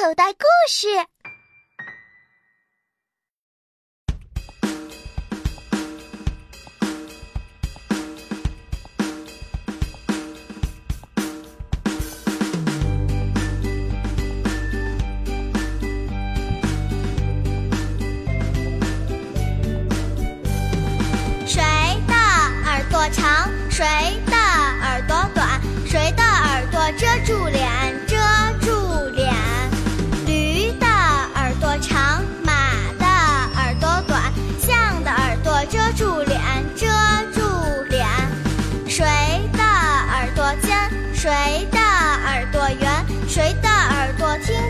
口袋故事。谁的耳朵长？谁谁的耳朵圆？谁的耳朵听